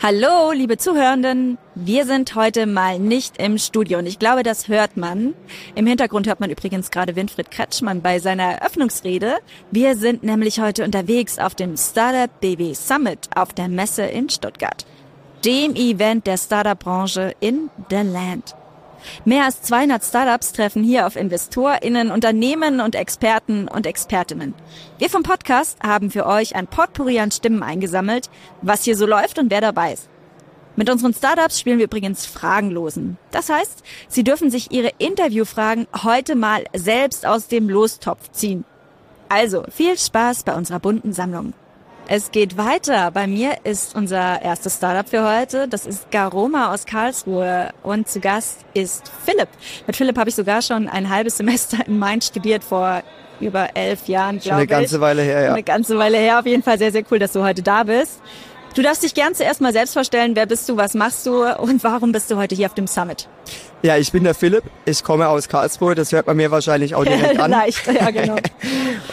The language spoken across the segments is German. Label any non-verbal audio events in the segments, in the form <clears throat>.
Hallo, liebe Zuhörenden. Wir sind heute mal nicht im Studio und ich glaube, das hört man. Im Hintergrund hört man übrigens gerade Winfried Kretschmann bei seiner Eröffnungsrede. Wir sind nämlich heute unterwegs auf dem Startup BW Summit auf der Messe in Stuttgart, dem Event der Startup-Branche in The Land. Mehr als 200 Startups treffen hier auf InvestorInnen, Unternehmen und Experten und Expertinnen. Wir vom Podcast haben für euch ein Potpourri an Stimmen eingesammelt, was hier so läuft und wer dabei ist. Mit unseren Startups spielen wir übrigens Fragenlosen. Das heißt, sie dürfen sich ihre Interviewfragen heute mal selbst aus dem Lostopf ziehen. Also viel Spaß bei unserer bunten Sammlung. Es geht weiter. Bei mir ist unser erstes Startup für heute. Das ist Garoma aus Karlsruhe. Und zu Gast ist Philipp. Mit Philipp habe ich sogar schon ein halbes Semester in Mainz studiert vor über elf Jahren, glaube ich. Eine ganze Weile her, ja. Eine ganze Weile her. Auf jeden Fall sehr, sehr cool, dass du heute da bist. Du darfst dich gern zuerst mal selbst vorstellen. Wer bist du, was machst du und warum bist du heute hier auf dem Summit? Ja, ich bin der Philipp. Ich komme aus Karlsruhe. Das hört man mir wahrscheinlich auch direkt <laughs> an. Leicht, ja genau.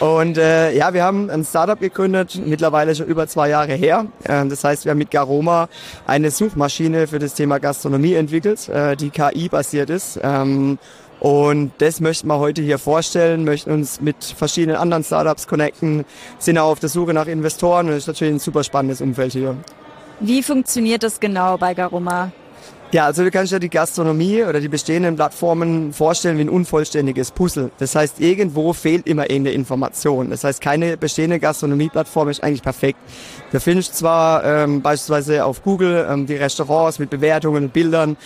<laughs> und äh, ja, wir haben ein Startup gegründet, mittlerweile schon über zwei Jahre her. Äh, das heißt, wir haben mit Garoma eine Suchmaschine für das Thema Gastronomie entwickelt, äh, die KI-basiert ist. Ähm, und das möchten wir heute hier vorstellen, möchten uns mit verschiedenen anderen Startups connecten, sind auch auf der Suche nach Investoren und das ist natürlich ein super spannendes Umfeld hier. Wie funktioniert das genau bei Garoma? Ja, also du kannst dir die Gastronomie oder die bestehenden Plattformen vorstellen wie ein unvollständiges Puzzle. Das heißt, irgendwo fehlt immer irgendeine Information. Das heißt, keine bestehende Gastronomieplattform ist eigentlich perfekt. Du findest zwar ähm, beispielsweise auf Google ähm, die Restaurants mit Bewertungen und Bildern,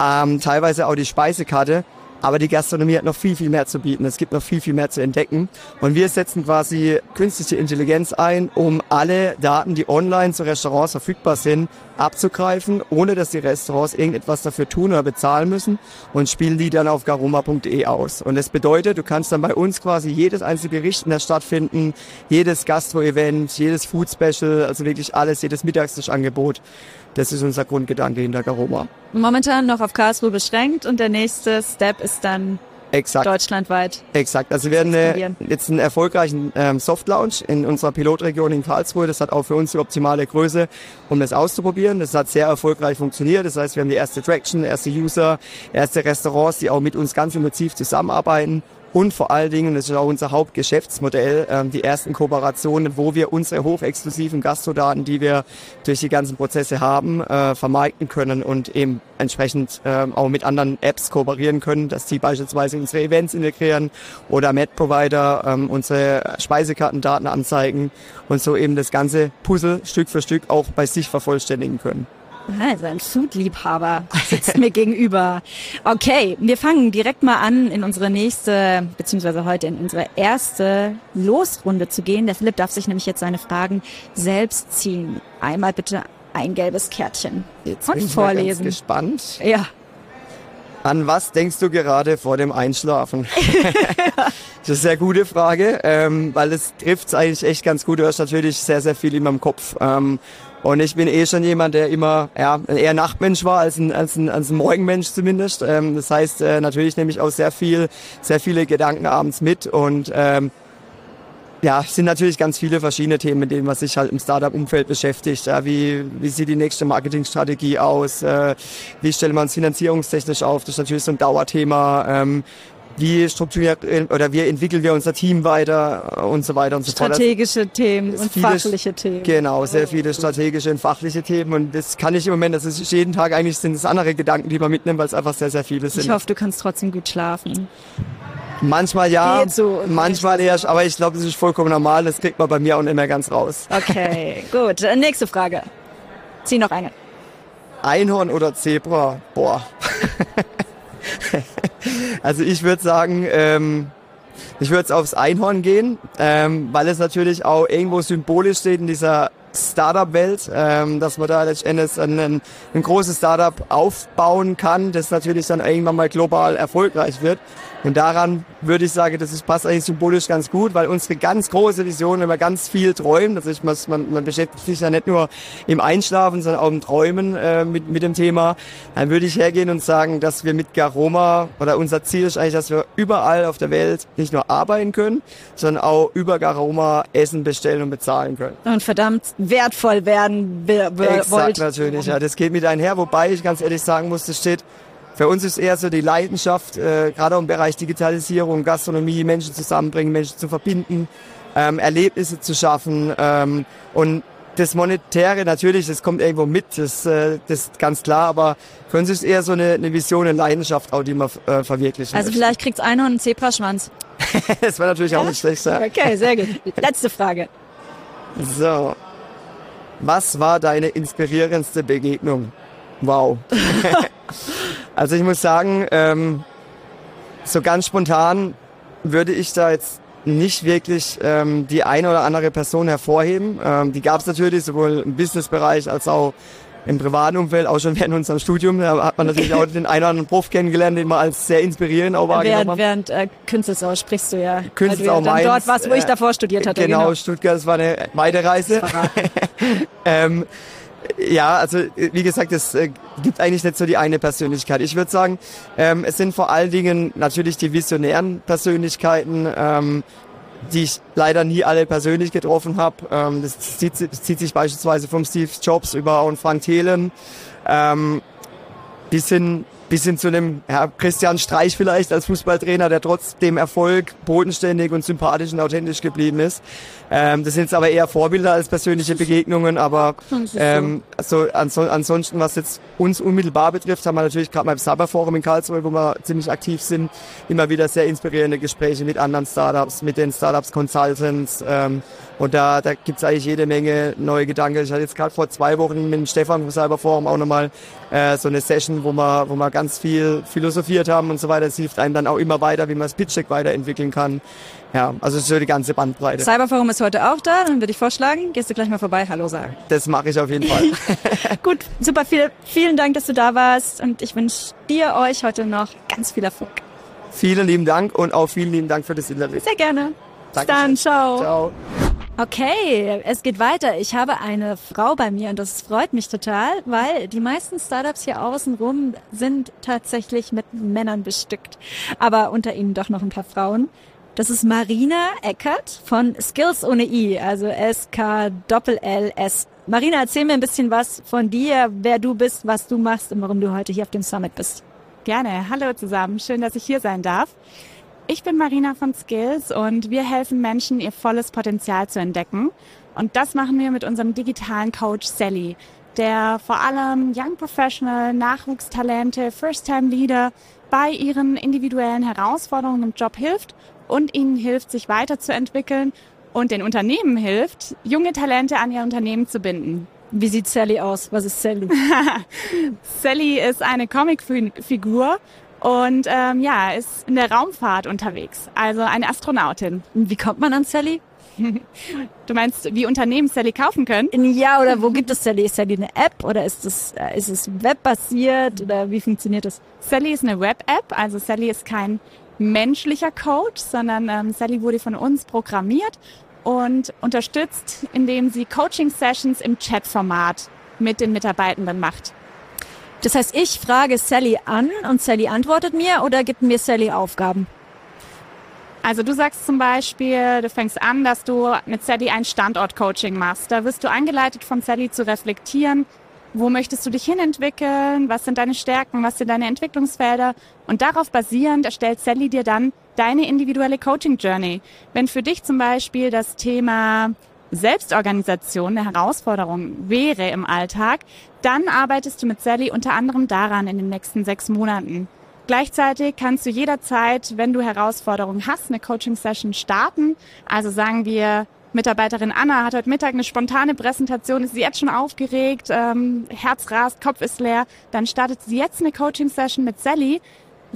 ähm, teilweise auch die Speisekarte, aber die Gastronomie hat noch viel, viel mehr zu bieten. Es gibt noch viel, viel mehr zu entdecken. Und wir setzen quasi künstliche Intelligenz ein, um alle Daten, die online zu Restaurants verfügbar sind, abzugreifen, ohne dass die Restaurants irgendetwas dafür tun oder bezahlen müssen und spielen die dann auf garoma.de aus. Und das bedeutet, du kannst dann bei uns quasi jedes einzelne Gericht in der Stadt finden, jedes Gastro-Event, jedes Food-Special, also wirklich alles, jedes Mittagstischangebot. Das ist unser Grundgedanke hinter Garoma. Momentan noch auf Karlsruhe beschränkt und der nächste Step ist dann Exakt. deutschlandweit. Exakt. Also wir werden eine, jetzt einen erfolgreichen ähm, Soft Launch in unserer Pilotregion in Karlsruhe. Das hat auch für uns die optimale Größe, um das auszuprobieren. Das hat sehr erfolgreich funktioniert. Das heißt, wir haben die erste Traction, erste User, erste Restaurants, die auch mit uns ganz intensiv zusammenarbeiten und vor allen Dingen, das ist auch unser Hauptgeschäftsmodell, ähm, die ersten Kooperationen, wo wir unsere hochexklusiven Gastrodaten, die wir durch die ganzen Prozesse haben, äh, vermarkten können und eben entsprechend äh, auch mit anderen Apps kooperieren können, dass die beispielsweise unsere Events integrieren oder Med-Provider ähm, unsere Speisekartendaten anzeigen und so eben das ganze Puzzle Stück für Stück auch bei sich vervollständigen können. Also ein Foodliebhaber sitzt mir <laughs> gegenüber. Okay, wir fangen direkt mal an, in unsere nächste, beziehungsweise heute in unsere erste Losrunde zu gehen. Der Philipp darf sich nämlich jetzt seine Fragen selbst ziehen. Einmal bitte ein gelbes Kärtchen. Jetzt und bin vorlesen. Ich ganz gespannt. Ja. An was denkst du gerade vor dem Einschlafen? <laughs> das ist eine sehr gute Frage, ähm, weil es trifft eigentlich echt ganz gut. Du hast natürlich sehr, sehr viel in meinem Kopf. Ähm, und ich bin eh schon jemand, der immer ja, eher Nachtmensch war als ein, als ein, als ein Morgenmensch zumindest. Ähm, das heißt, äh, natürlich nehme ich auch sehr viel, sehr viele Gedanken abends mit und ähm, ja, es sind natürlich ganz viele verschiedene Themen, mit denen man sich halt im Startup-Umfeld beschäftigt. Ja, wie, wie sieht die nächste Marketingstrategie aus? Äh, wie stellt man es finanzierungstechnisch auf? Das ist natürlich so ein Dauerthema. Ähm, wie strukturiert oder wie entwickeln wir unser Team weiter äh, und so weiter und so fort. Strategische Themen und viele, fachliche Themen. Genau, sehr viele strategische und fachliche Themen und das kann ich im Moment, das ist jeden Tag eigentlich sind es andere Gedanken, die man mitnimmt, weil es einfach sehr, sehr viele sind. Ich hoffe, du kannst trotzdem gut schlafen. Manchmal ja, so manchmal eher, aber ich glaube, das ist vollkommen normal, das kriegt man bei mir auch nicht mehr ganz raus. Okay, <laughs> gut. Nächste Frage. Zieh noch eine. Einhorn oder Zebra? Boah. <laughs> also ich würde sagen, ähm, ich würde jetzt aufs Einhorn gehen, ähm, weil es natürlich auch irgendwo symbolisch steht in dieser Startup-Welt, ähm, dass man da letztendlich ein, ein großes Startup aufbauen kann, das natürlich dann irgendwann mal global erfolgreich wird. Und daran würde ich sagen, das ist, passt eigentlich symbolisch ganz gut, weil unsere ganz große Vision, man ganz viel träumt, also ich, man, man beschäftigt sich ja nicht nur im Einschlafen, sondern auch im Träumen äh, mit, mit dem Thema, dann würde ich hergehen und sagen, dass wir mit Garoma, oder unser Ziel ist eigentlich, dass wir überall auf der Welt nicht nur arbeiten können, sondern auch über Garoma Essen bestellen und bezahlen können. Und verdammt wertvoll werden Exakt, wollt. natürlich, ja, das geht mit einher, wobei ich ganz ehrlich sagen muss, das steht für uns ist eher so die Leidenschaft, äh, gerade im Bereich Digitalisierung, Gastronomie, Menschen zusammenbringen, Menschen zu verbinden, ähm, Erlebnisse zu schaffen ähm, und das Monetäre natürlich, das kommt irgendwo mit, das, äh, das ist ganz klar, aber für uns ist eher so eine, eine Vision, eine Leidenschaft auch, die man äh, verwirklichen Also möchte. vielleicht kriegt's Einhorn einen Zebraschwanz. <laughs> das wäre natürlich ja? auch nicht schlecht. Ja. Okay, sehr gut. Letzte Frage. So. Was war deine inspirierendste Begegnung? Wow. <laughs> also ich muss sagen, ähm, so ganz spontan würde ich da jetzt nicht wirklich ähm, die eine oder andere Person hervorheben. Ähm, die gab es natürlich sowohl im Businessbereich als auch im privaten Umfeld, auch schon <laughs> während unserem Studium. Da hat man natürlich auch den einen oder anderen Prof kennengelernt, den man als sehr inspirierend auch wahrgenommen Während, während äh, Künstlersau sprichst du ja. Künstlersau also, Mainz. Dort warst, wo ich davor studiert hatte. Genau, genau. Stuttgart, das war eine Weiterreise. <laughs> ähm, ja, also wie gesagt, es äh, gibt eigentlich nicht so die eine Persönlichkeit. Ich würde sagen, ähm, es sind vor allen Dingen natürlich die visionären Persönlichkeiten, ähm, die ich leider nie alle persönlich getroffen habe. Ähm, das, zieht, das zieht sich beispielsweise vom Steve Jobs über und Frank Thelen ähm, bis hin bis hin zu einem ja, Christian Streich vielleicht als Fußballtrainer, der trotzdem Erfolg bodenständig und sympathisch und authentisch geblieben ist. Ähm, das sind jetzt aber eher Vorbilder als persönliche Begegnungen, aber ähm, also ansonsten, was jetzt uns unmittelbar betrifft, haben wir natürlich gerade beim Cyberforum in Karlsruhe, wo wir ziemlich aktiv sind, immer wieder sehr inspirierende Gespräche mit anderen Startups, mit den Startups Consultants ähm, und da, da gibt es eigentlich jede Menge neue Gedanken. Ich hatte jetzt gerade vor zwei Wochen mit dem Stefan vom Cyberforum auch nochmal äh, so eine Session, wo wir, wo wir ganz viel philosophiert haben und so weiter. Es hilft einem dann auch immer weiter, wie man das Pitch Deck weiterentwickeln kann. Ja, also so die ganze Bandbreite. Cyberforum ist heute auch da, dann würde ich vorschlagen, gehst du gleich mal vorbei, Hallo sagen. Das mache ich auf jeden Fall. <laughs> Gut, super, viel, vielen Dank, dass du da warst und ich wünsche dir, euch heute noch ganz viel Erfolg. Vielen lieben Dank und auch vielen lieben Dank für das Interview. Sehr gerne. Bis dann, ciao. Ciao. Okay, es geht weiter. Ich habe eine Frau bei mir und das freut mich total, weil die meisten Startups hier außenrum sind tatsächlich mit Männern bestückt. Aber unter ihnen doch noch ein paar Frauen. Das ist Marina Eckert von Skills ohne I, also S-K-L-L-S. Marina, erzähl mir ein bisschen was von dir, wer du bist, was du machst und warum du heute hier auf dem Summit bist. Gerne. Hallo zusammen. Schön, dass ich hier sein darf. Ich bin Marina von Skills und wir helfen Menschen, ihr volles Potenzial zu entdecken. Und das machen wir mit unserem digitalen Coach Sally, der vor allem Young Professional, Nachwuchstalente, First-Time-Leader bei ihren individuellen Herausforderungen im Job hilft und ihnen hilft, sich weiterzuentwickeln und den Unternehmen hilft, junge Talente an ihr Unternehmen zu binden. <laughs> Wie sieht Sally aus? Was ist Sally? <laughs> Sally ist eine Comicfigur und ähm, ja, ist in der Raumfahrt unterwegs, also eine Astronautin. Wie kommt man an Sally? Du meinst, wie Unternehmen Sally kaufen können? Ja, oder wo <laughs> gibt es Sally? Ist Sally eine App oder ist es, äh, ist es webbasiert oder wie funktioniert das? Sally ist eine Web-App, also Sally ist kein menschlicher Coach, sondern ähm, Sally wurde von uns programmiert und unterstützt, indem sie Coaching-Sessions im Chat-Format mit den Mitarbeitenden macht. Das heißt, ich frage Sally an und Sally antwortet mir oder gibt mir Sally Aufgaben? Also du sagst zum Beispiel, du fängst an, dass du mit Sally ein Standort-Coaching machst. Da wirst du angeleitet von Sally zu reflektieren, wo möchtest du dich hinentwickeln, was sind deine Stärken, was sind deine Entwicklungsfelder und darauf basierend erstellt Sally dir dann deine individuelle Coaching Journey. Wenn für dich zum Beispiel das Thema Selbstorganisation eine Herausforderung wäre im Alltag, dann arbeitest du mit Sally unter anderem daran in den nächsten sechs Monaten. Gleichzeitig kannst du jederzeit, wenn du Herausforderungen hast, eine Coaching-Session starten. Also sagen wir, Mitarbeiterin Anna hat heute Mittag eine spontane Präsentation, ist sie jetzt schon aufgeregt, ähm, Herz rast, Kopf ist leer. Dann startet sie jetzt eine Coaching-Session mit Sally,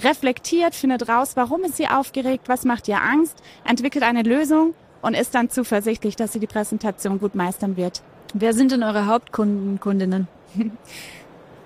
reflektiert, findet raus, warum ist sie aufgeregt, was macht ihr Angst, entwickelt eine Lösung und ist dann zuversichtlich, dass sie die Präsentation gut meistern wird. Wer sind denn eure Hauptkunden, Kundinnen? <laughs>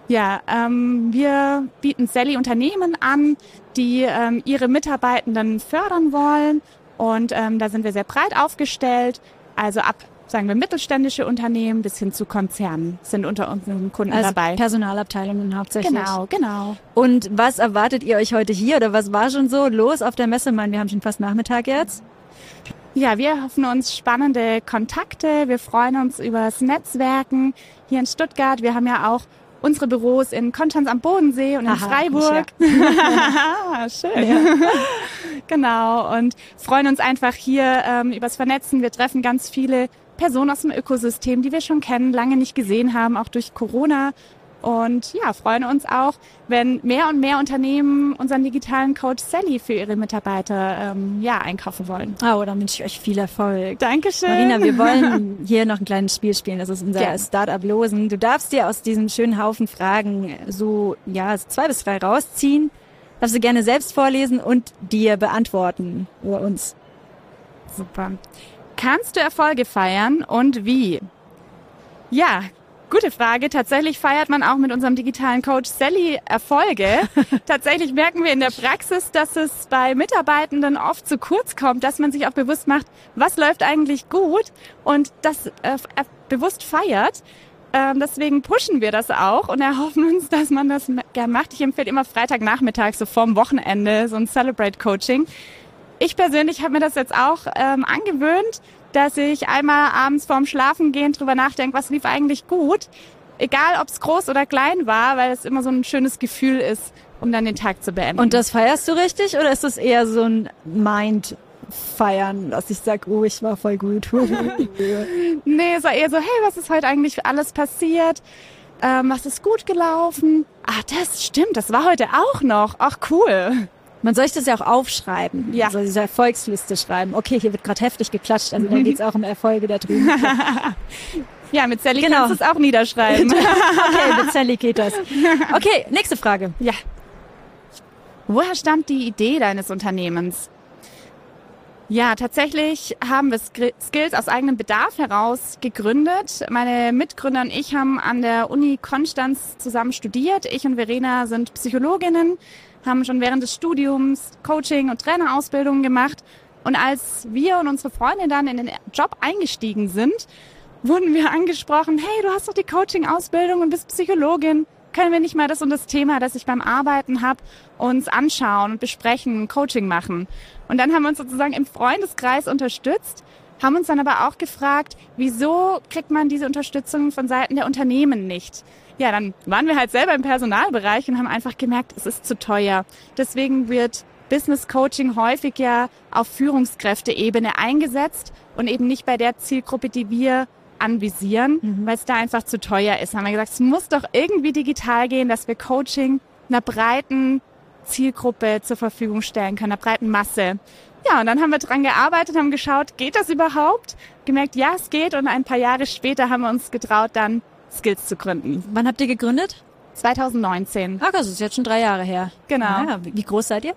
Ja, ähm, wir bieten Sally Unternehmen an, die ähm, ihre Mitarbeitenden fördern wollen. Und ähm, da sind wir sehr breit aufgestellt. Also ab, sagen wir, mittelständische Unternehmen bis hin zu Konzernen sind unter unseren Kunden also dabei. Personalabteilungen hauptsächlich. Genau, genau. Und was erwartet ihr euch heute hier oder was war schon so los auf der Messe? Ich meine, wir haben schon fast Nachmittag jetzt. Ja, wir hoffen uns spannende Kontakte. Wir freuen uns über das Netzwerken hier in Stuttgart. Wir haben ja auch unsere Büros in Konstanz am Bodensee und in Aha, Freiburg. <laughs> Schön. Ja. Genau. Und freuen uns einfach hier ähm, übers Vernetzen. Wir treffen ganz viele Personen aus dem Ökosystem, die wir schon kennen, lange nicht gesehen haben, auch durch Corona. Und ja, freuen uns auch, wenn mehr und mehr Unternehmen unseren digitalen Coach Sally für ihre Mitarbeiter ähm, ja, einkaufen wollen. Oh, dann wünsche ich euch viel Erfolg. Dankeschön. Marina, wir wollen <laughs> hier noch ein kleines Spiel spielen. Das ist unser Ja. Startup Losen. Du darfst dir aus diesem schönen Haufen Fragen so, ja, zwei bis drei rausziehen. Darfst du gerne selbst vorlesen und dir beantworten über uns. Super. Kannst du Erfolge feiern und wie? Ja, gute Frage. Tatsächlich feiert man auch mit unserem digitalen Coach Sally Erfolge. <laughs> Tatsächlich merken wir in der Praxis, dass es bei Mitarbeitenden oft zu kurz kommt, dass man sich auch bewusst macht, was läuft eigentlich gut und das äh, äh, bewusst feiert. Ähm, deswegen pushen wir das auch und erhoffen uns, dass man das gern macht. Ich empfehle immer Freitagnachmittag, so vorm Wochenende, so ein Celebrate Coaching. Ich persönlich habe mir das jetzt auch ähm, angewöhnt, dass ich einmal abends vorm Schlafengehen drüber nachdenke, was lief eigentlich gut. Egal, ob es groß oder klein war, weil es immer so ein schönes Gefühl ist, um dann den Tag zu beenden. Und das feierst du richtig oder ist das eher so ein Mind feiern, dass ich sag, oh, ich war voll gut. <laughs> nee, es war eher so, hey, was ist heute eigentlich alles passiert? Ähm, was ist gut gelaufen? Ah, das stimmt, das war heute auch noch. Ach, cool. Man soll sich das ja auch aufschreiben. Ja. Also diese Erfolgsliste schreiben. Okay, hier wird gerade heftig geklatscht, also da geht's auch um Erfolge da drüben. <laughs> Ja, mit Sally Genau. kannst du es auch niederschreiben. <laughs> Okay, mit Sally geht das. Okay, nächste Frage. Ja. Woher stammt die Idee deines Unternehmens? Ja, tatsächlich haben wir Skills aus eigenem Bedarf heraus gegründet. Meine Mitgründer und ich haben an der Uni Konstanz zusammen studiert. Ich und Verena sind Psychologinnen, haben schon während des Studiums Coaching und Trainerausbildungen gemacht. Und als wir und unsere Freunde dann in den Job eingestiegen sind, wurden wir angesprochen, hey, du hast doch die Coaching-Ausbildung und bist Psychologin. Können wir nicht mal das und das Thema, das ich beim Arbeiten habe, uns anschauen und besprechen, Coaching machen? Und dann haben wir uns sozusagen im Freundeskreis unterstützt, haben uns dann aber auch gefragt, wieso kriegt man diese Unterstützung von Seiten der Unternehmen nicht? Ja, dann waren wir halt selber im Personalbereich und haben einfach gemerkt, es ist zu teuer. Deswegen wird Business Coaching häufig ja auf Führungskräfteebene eingesetzt und eben nicht bei der Zielgruppe, die wir anvisieren, weil es da einfach zu teuer ist. Haben wir gesagt, es muss doch irgendwie digital gehen, dass wir Coaching einer breiten Zielgruppe zur Verfügung stellen können, einer breiten Masse. Ja, und dann haben wir dran gearbeitet, haben geschaut, geht das überhaupt? Gemerkt, ja, es geht. Und ein paar Jahre später haben wir uns getraut, dann Skills zu gründen. Wann habt ihr gegründet? 2019. Ach, das ist jetzt schon drei Jahre her. Genau. Ja, wie groß seid ihr?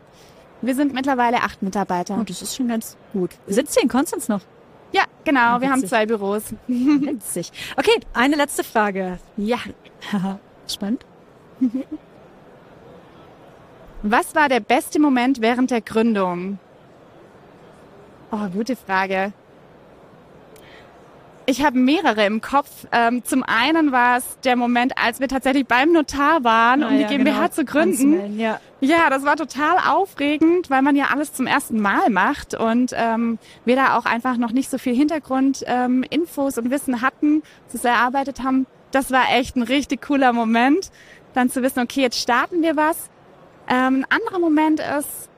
Wir sind mittlerweile acht Mitarbeiter. Oh, das ist schon ganz gut. Sitzt ihr in Konstanz noch? Ja, genau. Wir haben zwei Büros. <laughs> Witzig. Okay, eine letzte Frage. Ja. <laughs> Spannend. <laughs> Was war der beste Moment während der Gründung? Oh, gute Frage. Ich habe mehrere im Kopf. Ähm, zum einen war es der Moment, als wir tatsächlich beim Notar waren, um Ah, die ja, GmbH genau. zu gründen. Ja. Ja, das war total aufregend, weil man ja alles zum ersten Mal macht und ähm, wir da auch einfach noch nicht so viel Hintergrund, ähm, und Wissen hatten, das erarbeitet haben. das war echt ein richtig cooler Moment, dann zu wissen, okay, jetzt starten wir was. Ähm, ein anderer Moment ist,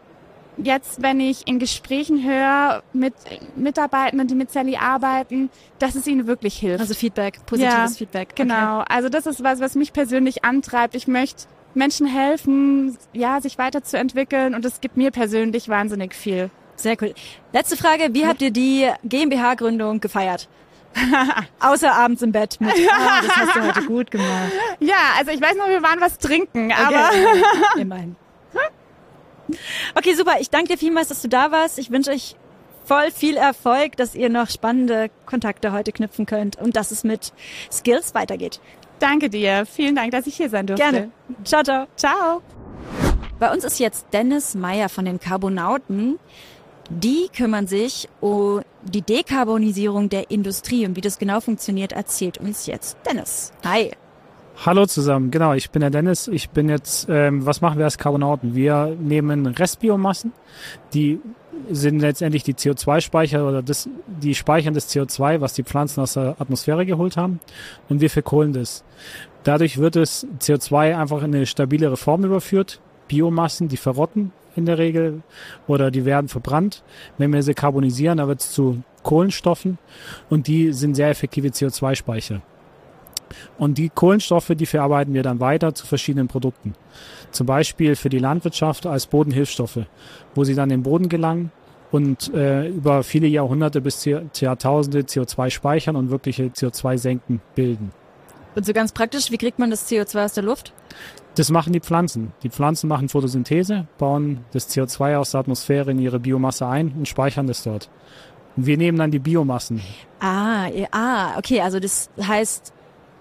jetzt, wenn ich in Gesprächen höre mit Mitarbeitenden, die mit Sally arbeiten, dass es ihnen wirklich hilft. Also Feedback, positives Ja, Feedback. Genau. Also das ist was, was mich persönlich antreibt. Ich möchte Menschen helfen, ja, sich weiterzuentwickeln und es gibt mir persönlich wahnsinnig viel. Sehr cool. Letzte Frage, wie habt ihr die GmbH-Gründung gefeiert? <laughs> Außer abends im Bett mit, ah, <laughs> das hast du heute gut gemacht. Ja, also ich weiß noch, wir waren was trinken, aber Okay, <laughs> immerhin. Okay, super. Ich danke dir vielmals, dass du da warst. Ich wünsche euch voll viel Erfolg, dass ihr noch spannende Kontakte heute knüpfen könnt und dass es mit Skills weitergeht. danke dir. Vielen Dank, dass ich hier sein durfte. Gerne. Ciao, ciao. Ciao. Bei uns ist jetzt Dennis Meyer von den Carbonauten. Die kümmern sich um die Dekarbonisierung der Industrie und wie das genau funktioniert, erzählt uns jetzt Dennis. Hi. Hallo zusammen, genau, ich bin der Dennis. Ich bin jetzt, ähm, was machen wir als Carbonauten? Wir nehmen Restbiomassen, die sind letztendlich die CO2-Speicher oder das, die speichern das CO2, was die Pflanzen aus der Atmosphäre geholt haben, und wir verkohlen das. Dadurch wird das CO2 einfach in eine stabilere Form überführt. Biomassen, die verrotten in der Regel oder die werden verbrannt. Wenn wir sie carbonisieren, dann wird es zu Kohlenstoffen und die sind sehr effektive CO2-Speicher. Und die Kohlenstoffe, die verarbeiten wir dann weiter zu verschiedenen Produkten. Zum Beispiel für die Landwirtschaft als Bodenhilfsstoffe, wo sie dann in den Boden gelangen und äh, über viele Jahrhunderte bis Jahr- Jahrtausende CO2 speichern und wirkliche CO2-Senken bilden. Und so ganz praktisch, wie kriegt man das CO2 aus der Luft? Das machen die Pflanzen. Die Pflanzen machen Photosynthese, bauen das CO2 aus der Atmosphäre in ihre Biomasse ein und speichern das dort. Und wir nehmen dann die Biomassen. Ah, ja, ah, okay, also das heißt,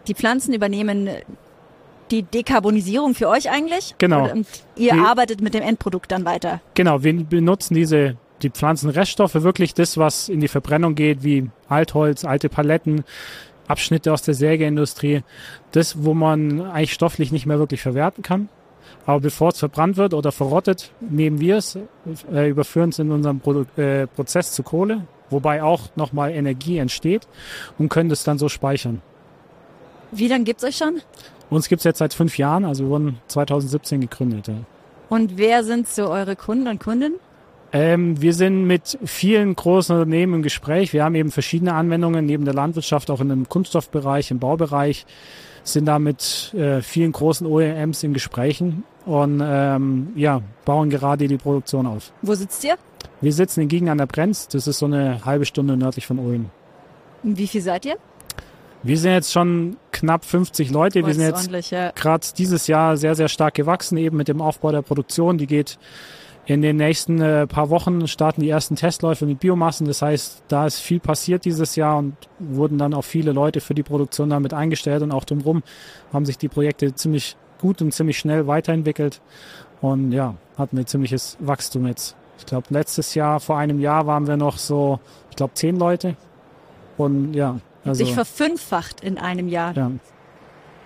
die Pflanzen übernehmen die Dekarbonisierung für euch eigentlich? Genau. Und ihr Die- arbeitet mit dem Endprodukt dann weiter. Genau, wir benutzen diese die Pflanzenreststoffe wirklich das, was in die Verbrennung geht, wie Altholz, alte Paletten, Abschnitte aus der Sägeindustrie, das, wo man eigentlich stofflich nicht mehr wirklich verwerten kann. Aber bevor es verbrannt wird oder verrottet, nehmen wir es, äh, überführen es in unserem Produ äh, Prozess zu Kohle, wobei auch nochmal Energie entsteht und können das dann so speichern. Wie lange gibt's euch schon? Uns gibt's jetzt seit fünf Jahren, also wir wurden 2017 gegründet. Ja. Und wer sind so eure Kunden und Kundinnen? Ähm, wir sind mit vielen großen Unternehmen im Gespräch. Wir haben eben verschiedene Anwendungen neben der Landwirtschaft, auch in dem Kunststoffbereich, im Baubereich, sind da mit äh, vielen großen OEMs in Gesprächen und ähm, ja, bauen gerade die Produktion auf. Wo sitzt ihr? Wir sitzen in Giegen an der Brenz, das ist so eine halbe Stunde nördlich von Ulm. Wie viel seid ihr? Wir sind jetzt schon knapp 50 Leute. Wir sind jetzt ja. gerade dieses Jahr sehr, sehr stark gewachsen, eben mit dem Aufbau der Produktion. Die geht in den nächsten äh, paar Wochen starten die ersten Testläufe mit Biomassen. Das heißt, da ist viel passiert dieses Jahr und wurden dann auch viele Leute für die Produktion damit eingestellt und auch drumherum haben sich die Projekte ziemlich gut und ziemlich schnell weiterentwickelt und ja, hatten ein ziemliches Wachstum jetzt. Ich glaube, letztes Jahr, vor einem Jahr waren wir noch so, ich glaube, zehn Leute und ja, also Sich verfünffacht in einem Jahr. ja.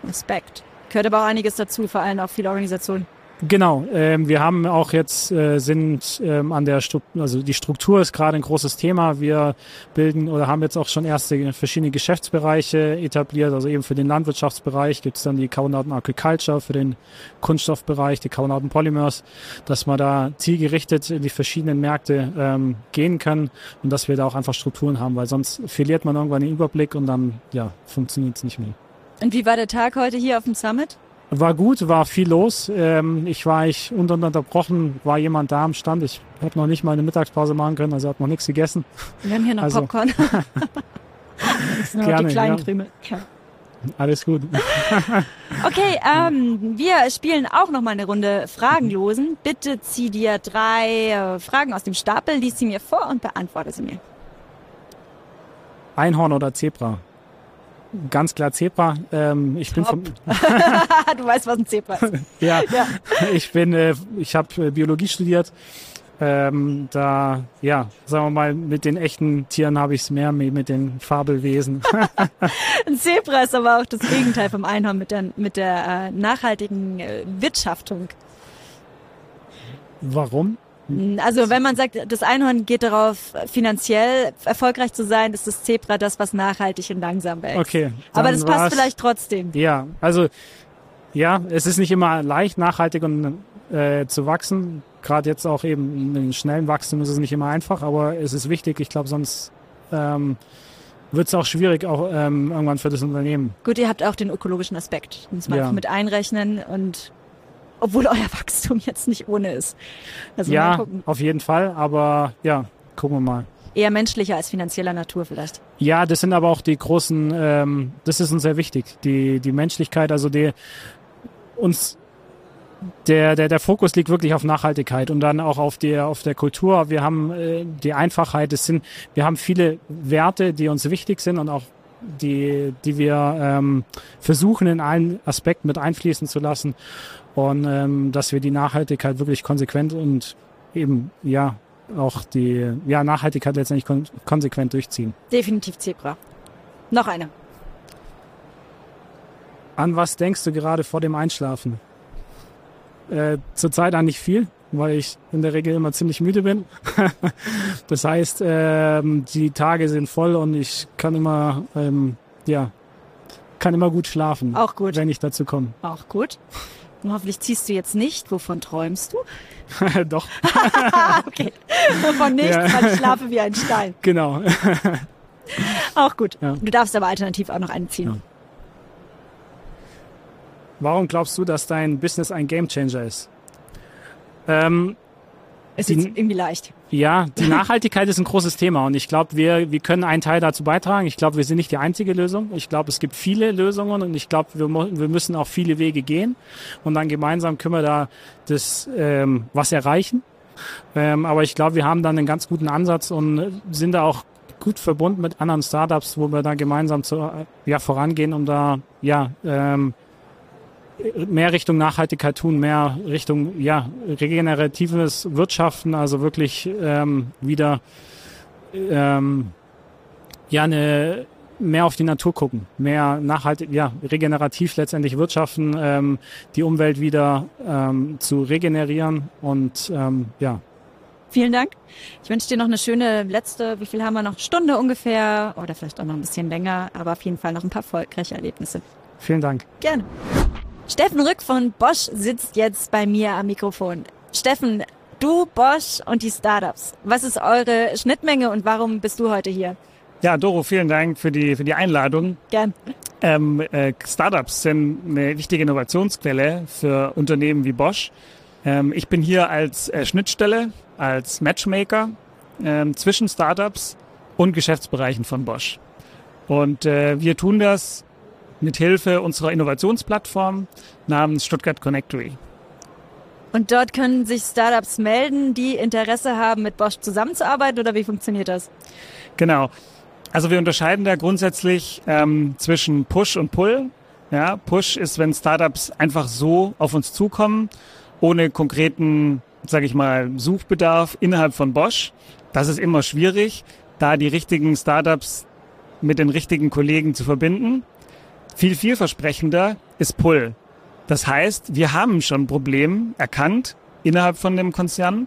Respekt. Gehört aber auch einiges dazu, vor allem auch viele Organisationen. Genau, ähm, wir haben auch jetzt äh, sind ähm, an der Struktur, also die Struktur ist gerade ein großes Thema. Wir bilden oder haben jetzt auch schon erste verschiedene Geschäftsbereiche etabliert. Also eben für den Landwirtschaftsbereich gibt's dann die Kaunauten Agriculture, für den Kunststoffbereich die Kaunauten Polymers, dass man da zielgerichtet in die verschiedenen Märkte ähm, gehen kann und dass wir da auch einfach Strukturen haben, weil sonst verliert man irgendwann den Überblick und dann ja funktioniert's nicht mehr. Und wie war der Tag heute hier auf dem Summit? War gut, war viel los. Ähm, ich war ich unterbrochen, war jemand da am Stand. Ich habe noch nicht mal eine Mittagspause machen können, also habe noch nichts gegessen. Wir haben hier noch Also- Popcorn. <laughs> Gerne, die kleinen ja. Krümel. Ja. Alles gut. <laughs> Okay, ähm, wir spielen auch noch mal eine Runde Fragenlosen. Bitte zieh dir drei äh, Fragen aus dem Stapel, lies sie mir vor und beantworte sie mir. Einhorn oder Zebra? Ganz klar Zebra. Ähm, ich bin vom, <laughs> du weißt, was ein Zebra ist. <laughs> ja, Ja. ich bin, äh, ich habe äh, Biologie studiert. Ähm, da, ja, sagen wir mal, mit den echten Tieren habe ich es mehr mit den Fabelwesen. <laughs> Ein Zebra ist aber auch das Gegenteil vom Einhorn mit der, mit der äh, nachhaltigen äh, Wirtschaftung. Warum? Also wenn man sagt, das Einhorn geht darauf, finanziell erfolgreich zu sein, ist das Zebra das, was nachhaltig und langsam wächst. Okay. Aber das passt vielleicht trotzdem. Ja, also ja, es ist nicht immer leicht, nachhaltig und äh, zu wachsen. Gerade jetzt auch eben in den schnellen Wachstum ist es nicht immer einfach, aber es ist wichtig. Ich glaube, sonst ähm, wird es auch schwierig, auch ähm, irgendwann für das Unternehmen. Gut, ihr habt auch den ökologischen Aspekt, muss man Ja. mit einrechnen und obwohl euer Wachstum jetzt nicht ohne ist. Also mal ja, auf jeden Fall, aber ja, gucken wir mal. Eher menschlicher als finanzieller Natur vielleicht. Ja, das sind aber auch die großen, ähm, das ist uns sehr wichtig, die, die Menschlichkeit, also die uns der, der, der Fokus liegt wirklich auf Nachhaltigkeit und dann auch auf der, auf der Kultur. Wir haben äh, die Einfachheit, es sind, wir haben viele Werte, die uns wichtig sind und auch die, die wir ähm, versuchen in allen Aspekten mit einfließen zu lassen und ähm, dass wir die Nachhaltigkeit wirklich konsequent und eben ja auch die ja Nachhaltigkeit letztendlich kon konsequent durchziehen. Definitiv Zebra. Noch eine. An was denkst du gerade vor dem Einschlafen? Äh, Zurzeit an nicht viel, weil ich in der Regel immer ziemlich müde bin. <laughs> das heißt, ähm, die Tage sind voll und ich kann immer, ähm, ja, kann immer gut schlafen, Auch gut. wenn ich dazu komme. Auch gut. Hoffentlich ziehst du jetzt nicht. Wovon träumst du? <laughs> Doch, <laughs> okay. Von nichts, Ja. weil ich schlafe wie ein Stein. genau. <laughs> Auch gut. Ja. Du darfst aber alternativ auch noch einen ziehen. Ja. Warum glaubst du, dass dein Business ein Gamechanger ist? Ähm, Ist jetzt irgendwie leicht. Ja, die Nachhaltigkeit ist ein großes Thema und ich glaube, wir, wir können einen Teil dazu beitragen. Ich glaube, wir sind nicht die einzige Lösung. Ich glaube, es gibt viele Lösungen und ich glaube, wir, wir müssen auch viele Wege gehen und dann gemeinsam können wir da das ähm, was erreichen. Ähm, aber ich glaube, wir haben dann einen ganz guten Ansatz und sind da auch gut verbunden mit anderen Startups, wo wir da gemeinsam zu, äh, ja, vorangehen, um da ja ähm, mehr Richtung Nachhaltigkeit tun, mehr Richtung ja regeneratives Wirtschaften, also wirklich ähm, wieder ähm, ja eine mehr auf die Natur gucken, mehr nachhaltig, ja regenerativ letztendlich wirtschaften, ähm, die Umwelt wieder ähm, zu regenerieren und ähm, ja Vielen Dank. Ich wünsche dir noch eine schöne letzte, wie viel haben wir noch? Stunde ungefähr oder vielleicht auch noch ein bisschen länger, aber auf jeden Fall noch ein paar erfolgreiche Erlebnisse. vielen Dank. Gerne. Steffen Rück von Bosch sitzt jetzt bei mir am Mikrofon. Steffen, du, Bosch und die Startups. Was ist eure Schnittmenge und warum bist du heute hier? Ja, Doro, vielen Dank für die, für die Einladung. Gern. Ähm, äh, Startups sind eine wichtige Innovationsquelle für Unternehmen wie Bosch. Ähm, ich bin hier als äh, Schnittstelle, als Matchmaker ähm, zwischen Startups und Geschäftsbereichen von Bosch. Und äh, wir tun das mit Hilfe unserer Innovationsplattform namens Stuttgart Connectory. Und dort können sich Startups melden, die Interesse haben, mit Bosch zusammenzuarbeiten oder wie funktioniert das? Genau. Also wir unterscheiden da grundsätzlich ähm, zwischen Push und Pull. Ja, Push ist, wenn Startups einfach so auf uns zukommen, ohne konkreten, sage ich mal, Suchbedarf innerhalb von Bosch. Das ist immer schwierig, da die richtigen Startups mit den richtigen Kollegen zu verbinden. Viel vielversprechender ist Pull. Das heißt, wir haben schon ein Problem erkannt innerhalb von dem Konzern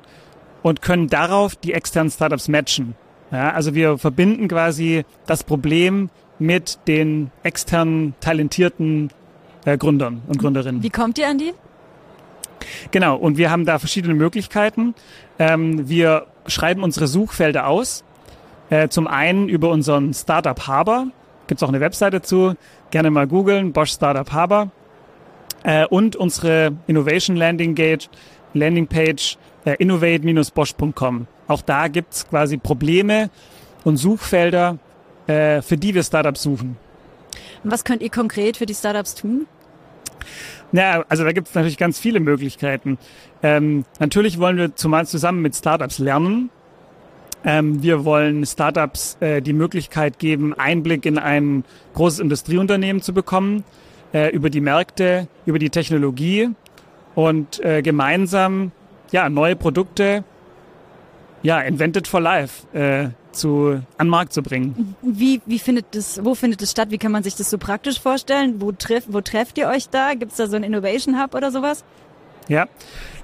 und können darauf die externen Startups matchen. Ja, also wir verbinden quasi das Problem mit den externen talentierten äh, Gründern und Gründerinnen. Wie kommt ihr an die? Genau, und wir haben da verschiedene Möglichkeiten. Ähm, wir schreiben unsere Suchfelder aus. Äh, zum einen über unseren Startup Harbor. Gibt es auch eine Webseite zu. Gerne mal googeln, Bosch Startup Harbor. Äh, und unsere Innovation Landing, Gate, Landing Page äh, innovate-bosch.com. Auch da gibt's quasi Probleme und Suchfelder, äh, für die wir Startups suchen. Und was könnt ihr konkret für die Startups tun? Ja, also da gibt es natürlich ganz viele Möglichkeiten. Ähm, natürlich wollen wir zumal zusammen mit Startups lernen. Ähm, wir wollen Startups äh, die Möglichkeit geben, Einblick in ein großes Industrieunternehmen zu bekommen, äh, über die Märkte, über die Technologie und äh, gemeinsam ja neue Produkte, ja invented for life äh, zu an den Markt zu bringen. Wie, wie findet das, wo findet es statt? Wie kann man sich das so praktisch vorstellen? Wo, treff, wo trefft ihr euch da? Gibt es da so einen Innovation Hub oder sowas? Ja,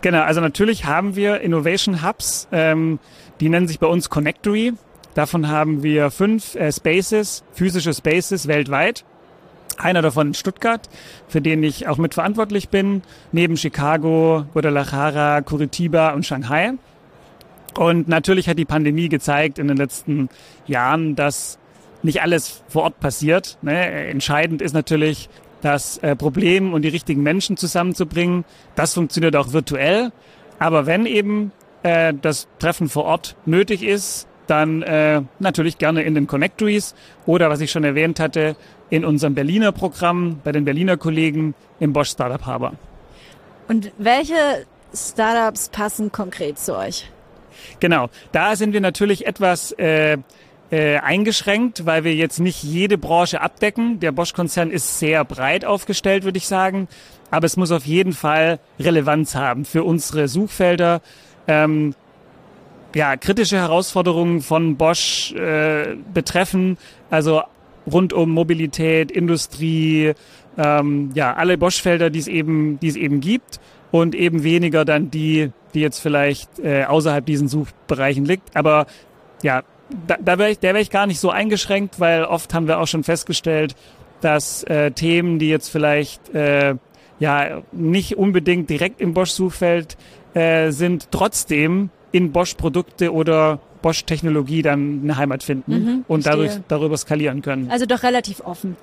genau. Also natürlich haben wir Innovation Hubs, ähm, die nennen sich bei uns Connectory. Davon haben wir fünf äh, Spaces, physische Spaces weltweit. Einer davon in Stuttgart, für den ich auch mitverantwortlich bin, neben Chicago, Guadalajara, Curitiba und Shanghai. Und natürlich hat die Pandemie gezeigt in den letzten Jahren, dass nicht alles vor Ort passiert. Ne? Entscheidend ist natürlich, das äh, Problem und die richtigen Menschen zusammenzubringen. Das funktioniert auch virtuell. Aber wenn eben äh, das Treffen vor Ort nötig ist, dann äh, natürlich gerne in den Connectories oder, was ich schon erwähnt hatte, in unserem Berliner Programm bei den Berliner Kollegen im Bosch Startup Harbor. Und welche Startups passen konkret zu euch? Genau, da sind wir natürlich etwas äh, äh, eingeschränkt, weil wir jetzt nicht jede Branche abdecken. Der Bosch-Konzern ist sehr breit aufgestellt, würde ich sagen. Aber es muss auf jeden Fall Relevanz haben für unsere Suchfelder. Ähm, ja, kritische Herausforderungen von Bosch äh, betreffen, also rund um Mobilität, Industrie, ähm, ja, alle Bosch-Felder, die es eben, die es eben gibt und eben weniger dann die, die jetzt vielleicht äh, außerhalb diesen Suchbereichen liegt. Aber ja, da, da wäre ich, der wäre ich gar nicht so eingeschränkt, weil oft haben wir auch schon festgestellt, dass äh, Themen, die jetzt vielleicht äh, ja nicht unbedingt direkt im Bosch-Suchfeld äh, sind, trotzdem in Bosch-Produkte oder Bosch-Technologie dann eine Heimat finden mhm, und dadurch darüber skalieren können. Also doch relativ offen.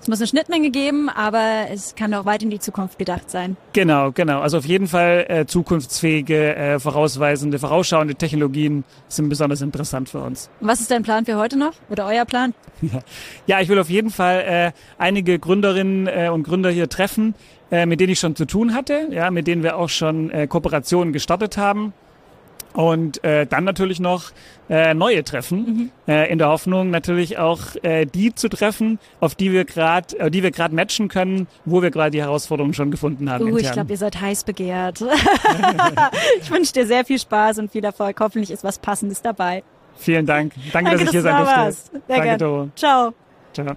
Es muss eine Schnittmenge geben, aber es kann auch weit in die Zukunft gedacht sein. Genau, genau. Also auf jeden Fall äh, zukunftsfähige, äh, vorausweisende, vorausschauende Technologien sind besonders interessant für uns. Und was ist dein Plan für heute noch oder euer Plan? Ja, <laughs> ja ich will auf jeden Fall äh, einige Gründerinnen äh, und Gründer hier treffen, äh, mit denen ich schon zu tun hatte, ja, mit denen wir auch schon äh, Kooperationen gestartet haben. Und äh, dann natürlich noch äh, neue treffen, mhm. äh, in der Hoffnung natürlich auch äh, die zu treffen, auf die wir gerade, äh, die wir gerade matchen können, wo wir gerade die Herausforderungen schon gefunden haben. Uh, ich glaube, ihr seid heiß begehrt. <laughs> ich wünsche dir sehr viel Spaß und viel Erfolg. Hoffentlich ist was Passendes dabei. Vielen Dank. Danke, Danke dass ich hier sein durfte. Danke, Doro. Ciao. Ciao.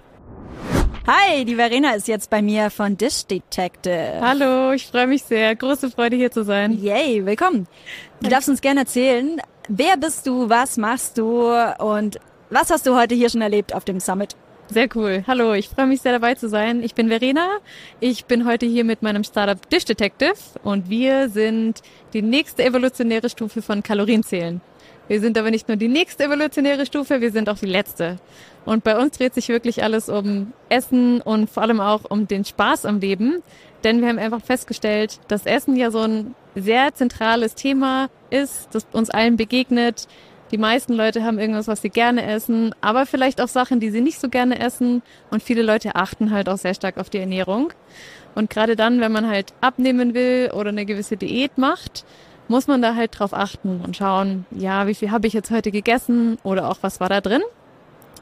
Hi, die Verena ist jetzt bei mir von Dish Detective. Hallo, ich freue mich sehr. Große Freude hier zu sein. Yay, willkommen. Du darfst uns gerne erzählen, wer bist du, was machst du und was hast du heute hier schon erlebt auf dem Summit? Sehr cool. Hallo, ich freue mich sehr dabei zu sein. Ich bin Verena. Ich bin heute hier mit meinem Startup Dish Detective und wir sind die nächste evolutionäre Stufe von Kalorienzählen. Wir sind aber nicht nur die nächste evolutionäre Stufe, wir sind auch die letzte. Und bei uns dreht sich wirklich alles um Essen und vor allem auch um den Spaß am Leben. Denn wir haben einfach festgestellt, dass Essen ja so ein sehr zentrales Thema ist, das uns allen begegnet. Die meisten Leute haben irgendwas, was sie gerne essen, aber vielleicht auch Sachen, die sie nicht so gerne essen. Und viele Leute achten halt auch sehr stark auf die Ernährung. Und gerade dann, wenn man halt abnehmen will oder eine gewisse Diät macht, muss man da halt drauf achten und schauen, ja, wie viel habe ich jetzt heute gegessen oder auch was war da drin.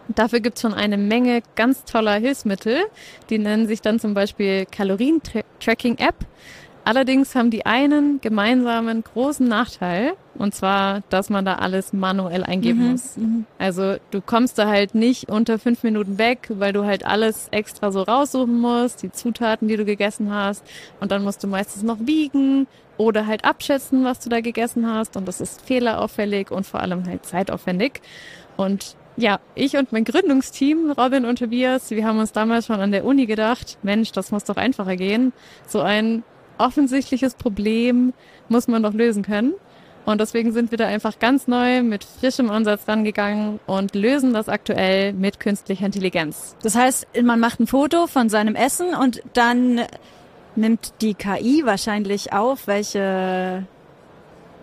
Dafür gibt es schon eine Menge ganz toller Hilfsmittel. Die nennen sich dann zum Beispiel Kalorien-Tracking-App. Allerdings haben die einen gemeinsamen großen Nachteil, und zwar, dass man da alles manuell eingeben mhm, muss. Mhm. Also du kommst da halt nicht unter fünf Minuten weg, weil du halt alles extra so raussuchen musst, die Zutaten, die du gegessen hast, und dann musst du meistens noch wiegen oder halt abschätzen, was du da gegessen hast, und das ist fehlerauffällig und vor allem halt zeitaufwendig. Und ja, ich und mein Gründungsteam, Robin und Tobias, wir haben uns damals schon an der Uni gedacht, Mensch, das muss doch einfacher gehen. So ein offensichtliches Problem muss man doch lösen können. Und deswegen sind wir da einfach ganz neu mit frischem Ansatz rangegangen und lösen das aktuell mit künstlicher Intelligenz. Das heißt, man macht ein Foto von seinem Essen und dann nimmt die KI wahrscheinlich auf, welche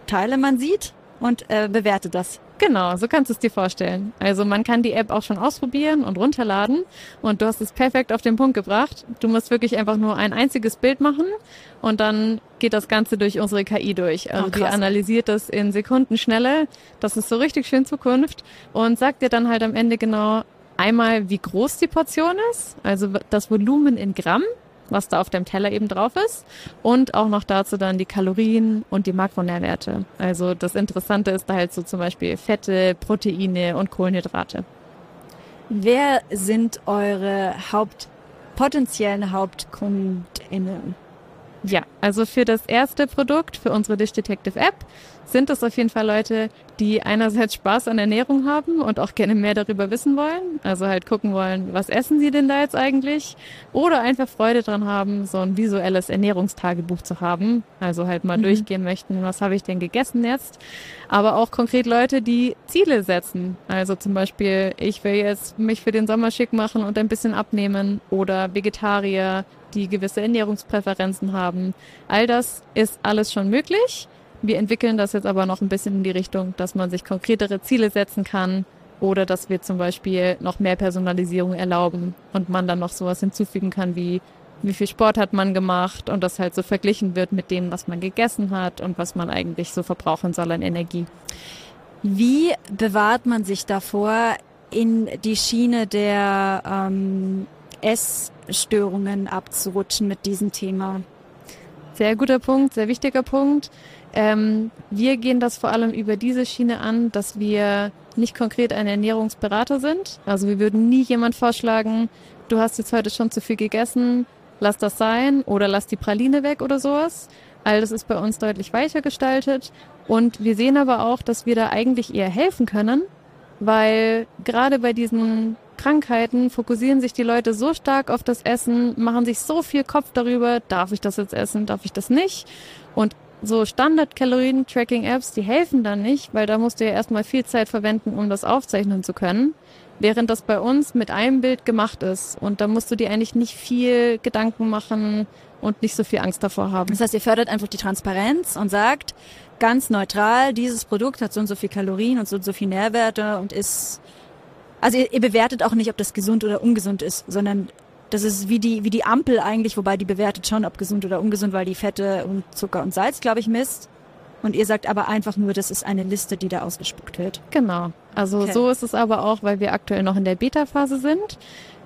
Teile man sieht und äh, bewertet das. Genau, so kannst du es dir vorstellen. Also man kann die App auch schon ausprobieren und runterladen und du hast es perfekt auf den Punkt gebracht. Du musst wirklich einfach nur ein einziges Bild machen und dann geht das Ganze durch unsere KI durch. Also oh, die analysiert das in Sekundenschnelle. Das ist so richtig schön Zukunft und sagt dir dann halt am Ende genau einmal, wie groß die Portion ist, also das Volumen in Gramm was da auf dem Teller eben drauf ist. Und auch noch dazu dann die Kalorien und die Makronährwerte. Also das Interessante ist da halt so zum Beispiel Fette, Proteine und Kohlenhydrate. Wer sind eure Haupt, potenziellen HauptkundInnen? Ja, also für das erste Produkt, für unsere Dish Detective App, sind es auf jeden Fall Leute, die einerseits Spaß an Ernährung haben und auch gerne mehr darüber wissen wollen. Also halt gucken wollen, was essen sie denn da jetzt eigentlich? Oder einfach Freude dran haben, so ein visuelles Ernährungstagebuch zu haben. Also halt mal mhm. durchgehen möchten, was habe ich denn gegessen jetzt? Aber auch konkret Leute, die Ziele setzen. Also zum Beispiel, ich will jetzt mich für den Sommer schick machen und ein bisschen abnehmen. Oder Vegetarier, die gewisse Ernährungspräferenzen haben. All das ist alles schon möglich. Wir entwickeln das jetzt aber noch ein bisschen in die Richtung, dass man sich konkretere Ziele setzen kann oder dass wir zum Beispiel noch mehr Personalisierung erlauben und man dann noch sowas hinzufügen kann wie wie viel Sport hat man gemacht und das halt so verglichen wird mit dem, was man gegessen hat und was man eigentlich so verbrauchen soll an Energie. Wie bewahrt man sich davor, in die Schiene der ähm, Essstörungen abzurutschen mit diesem Thema? Sehr guter Punkt, sehr wichtiger Punkt. Ähm, wir gehen das vor allem über diese Schiene an, dass wir nicht konkret ein Ernährungsberater sind. Also wir würden nie jemand vorschlagen, du hast jetzt heute schon zu viel gegessen, lass das sein oder lass die Praline weg oder sowas. All das ist bei uns deutlich weicher gestaltet. Und wir sehen aber auch, dass wir da eigentlich eher helfen können, weil gerade bei diesen Krankheiten fokussieren sich die Leute so stark auf das Essen, machen sich so viel Kopf darüber, darf ich das jetzt essen, darf ich das nicht? Und so Standard-Kalorien-Tracking-Apps, die helfen dann nicht, weil da musst du ja erstmal viel Zeit verwenden, um das aufzeichnen zu können. Während das bei uns mit einem Bild gemacht ist. Und da musst du dir eigentlich nicht viel Gedanken machen und nicht so viel Angst davor haben. Das heißt, ihr fördert einfach die Transparenz und sagt ganz neutral, dieses Produkt hat so und so viel Kalorien und so und so viel Nährwerte und ist also ihr, ihr bewertet auch nicht, ob das gesund oder ungesund ist, sondern das ist wie die, wie die Ampel eigentlich, wobei die bewertet schon, ob gesund oder ungesund, weil die Fette und Zucker und Salz, glaube ich, misst. Und ihr sagt aber einfach nur, das ist eine Liste, die da ausgespuckt wird. Genau. Also okay. so ist es aber auch, weil wir aktuell noch in der Beta-Phase sind.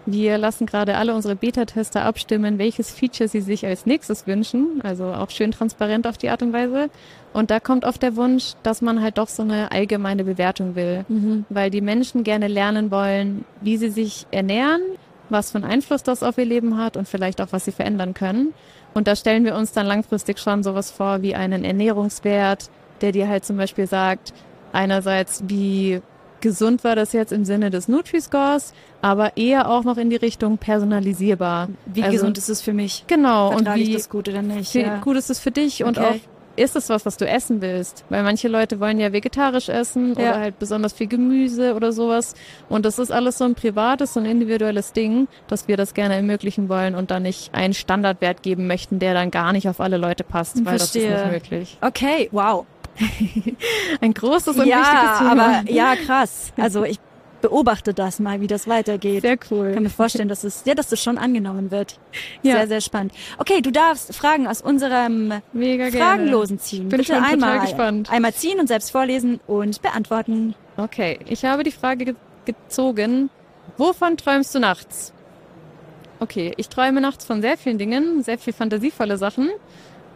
Wir lassen gerade alle unsere Beta-Tester abstimmen, welches Feature sie sich als nächstes wünschen. Also auch schön transparent auf die Art und Weise. Und da kommt oft der Wunsch, dass man halt doch so eine allgemeine Bewertung will, mhm. weil die Menschen gerne lernen wollen, wie sie sich ernähren, was für einen Einfluss das auf ihr Leben hat und vielleicht auch, was sie verändern können. Und da stellen wir uns dann langfristig schon sowas vor wie einen Ernährungswert, der dir halt zum Beispiel sagt, einerseits, wie gesund war das jetzt im Sinne des Nutri-Scores, aber eher auch noch in die Richtung personalisierbar. Wie also, gesund ist es für mich? Genau. und wie das gut oder nicht? Ja. Gut ist es für dich okay. und auch ist es was, was du essen willst? Weil manche Leute wollen ja vegetarisch essen ja. oder halt besonders viel Gemüse oder sowas. Und das ist alles so ein privates und individuelles Ding, dass wir das gerne ermöglichen wollen und dann nicht einen Standardwert geben möchten, der dann gar nicht auf alle Leute passt, weil Verstehe. das ist nicht möglich. Okay, wow. Ein großes und ja, wichtiges Thema. Aber, ja, krass. Also ich beobachte das mal, wie das weitergeht. Sehr cool. Ich kann mir vorstellen, dass es, ja, dass es schon angenommen wird. Ja. Sehr, sehr spannend. Okay, du darfst Fragen aus unserem Mega Fragenlosen gerne. ziehen. Bin Bitte schon einmal, gespannt. einmal ziehen und selbst vorlesen und beantworten. Okay, ich habe die Frage ge gezogen. Wovon träumst du nachts? Okay, ich träume nachts von sehr vielen Dingen, sehr viel fantasievolle Sachen.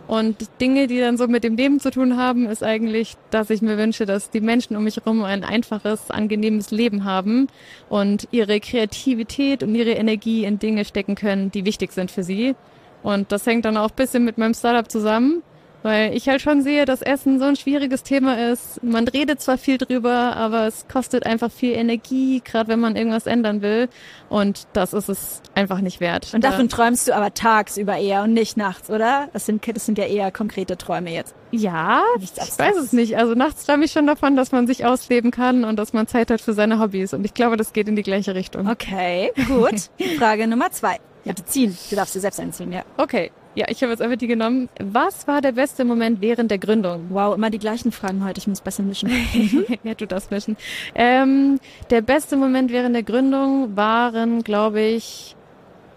Und Dinge, die dann so mit dem Leben zu tun haben, ist eigentlich, dass ich mir wünsche, dass die Menschen um mich herum ein einfaches, angenehmes Leben haben und ihre Kreativität und ihre Energie in Dinge stecken können, die wichtig sind für sie. Und das hängt dann auch bisschen mit meinem Startup zusammen. Weil ich halt schon sehe, dass Essen so ein schwieriges Thema ist. Man redet zwar viel drüber, aber es kostet einfach viel Energie, gerade wenn man irgendwas ändern will. Und das ist es einfach nicht wert. Und davon träumst du aber tagsüber eher und nicht nachts, oder? Das sind, das sind ja eher konkrete Träume jetzt. Ja, ich weiß es nicht. Also nachts träume ich schon davon, dass man sich ausleben kann und dass man Zeit hat für seine Hobbys. Und ich glaube, das geht in die gleiche Richtung. Okay, gut. <laughs> Frage Nummer zwei. Ja, ziehen. Du darfst dir selbst einziehen, ja. Okay. Ja, ich habe jetzt einfach die genommen. Was war der beste Moment während der Gründung? Wow, immer die gleichen Fragen heute. Ich muss besser mischen. <laughs> ja, du darfst mischen. Ähm, der beste Moment während der Gründung waren, glaube ich,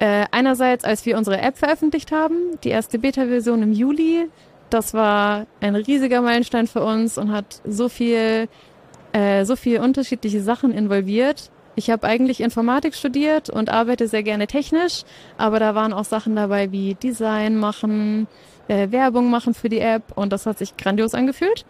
äh, einerseits, als wir unsere App veröffentlicht haben, die erste Beta-Version im Juli. Das war ein riesiger Meilenstein für uns und hat so viel, äh, so viel unterschiedliche Sachen involviert. Ich habe eigentlich Informatik studiert und arbeite sehr gerne technisch, aber da waren auch Sachen dabei wie Design machen, äh, Werbung machen für die App und das hat sich grandios angefühlt.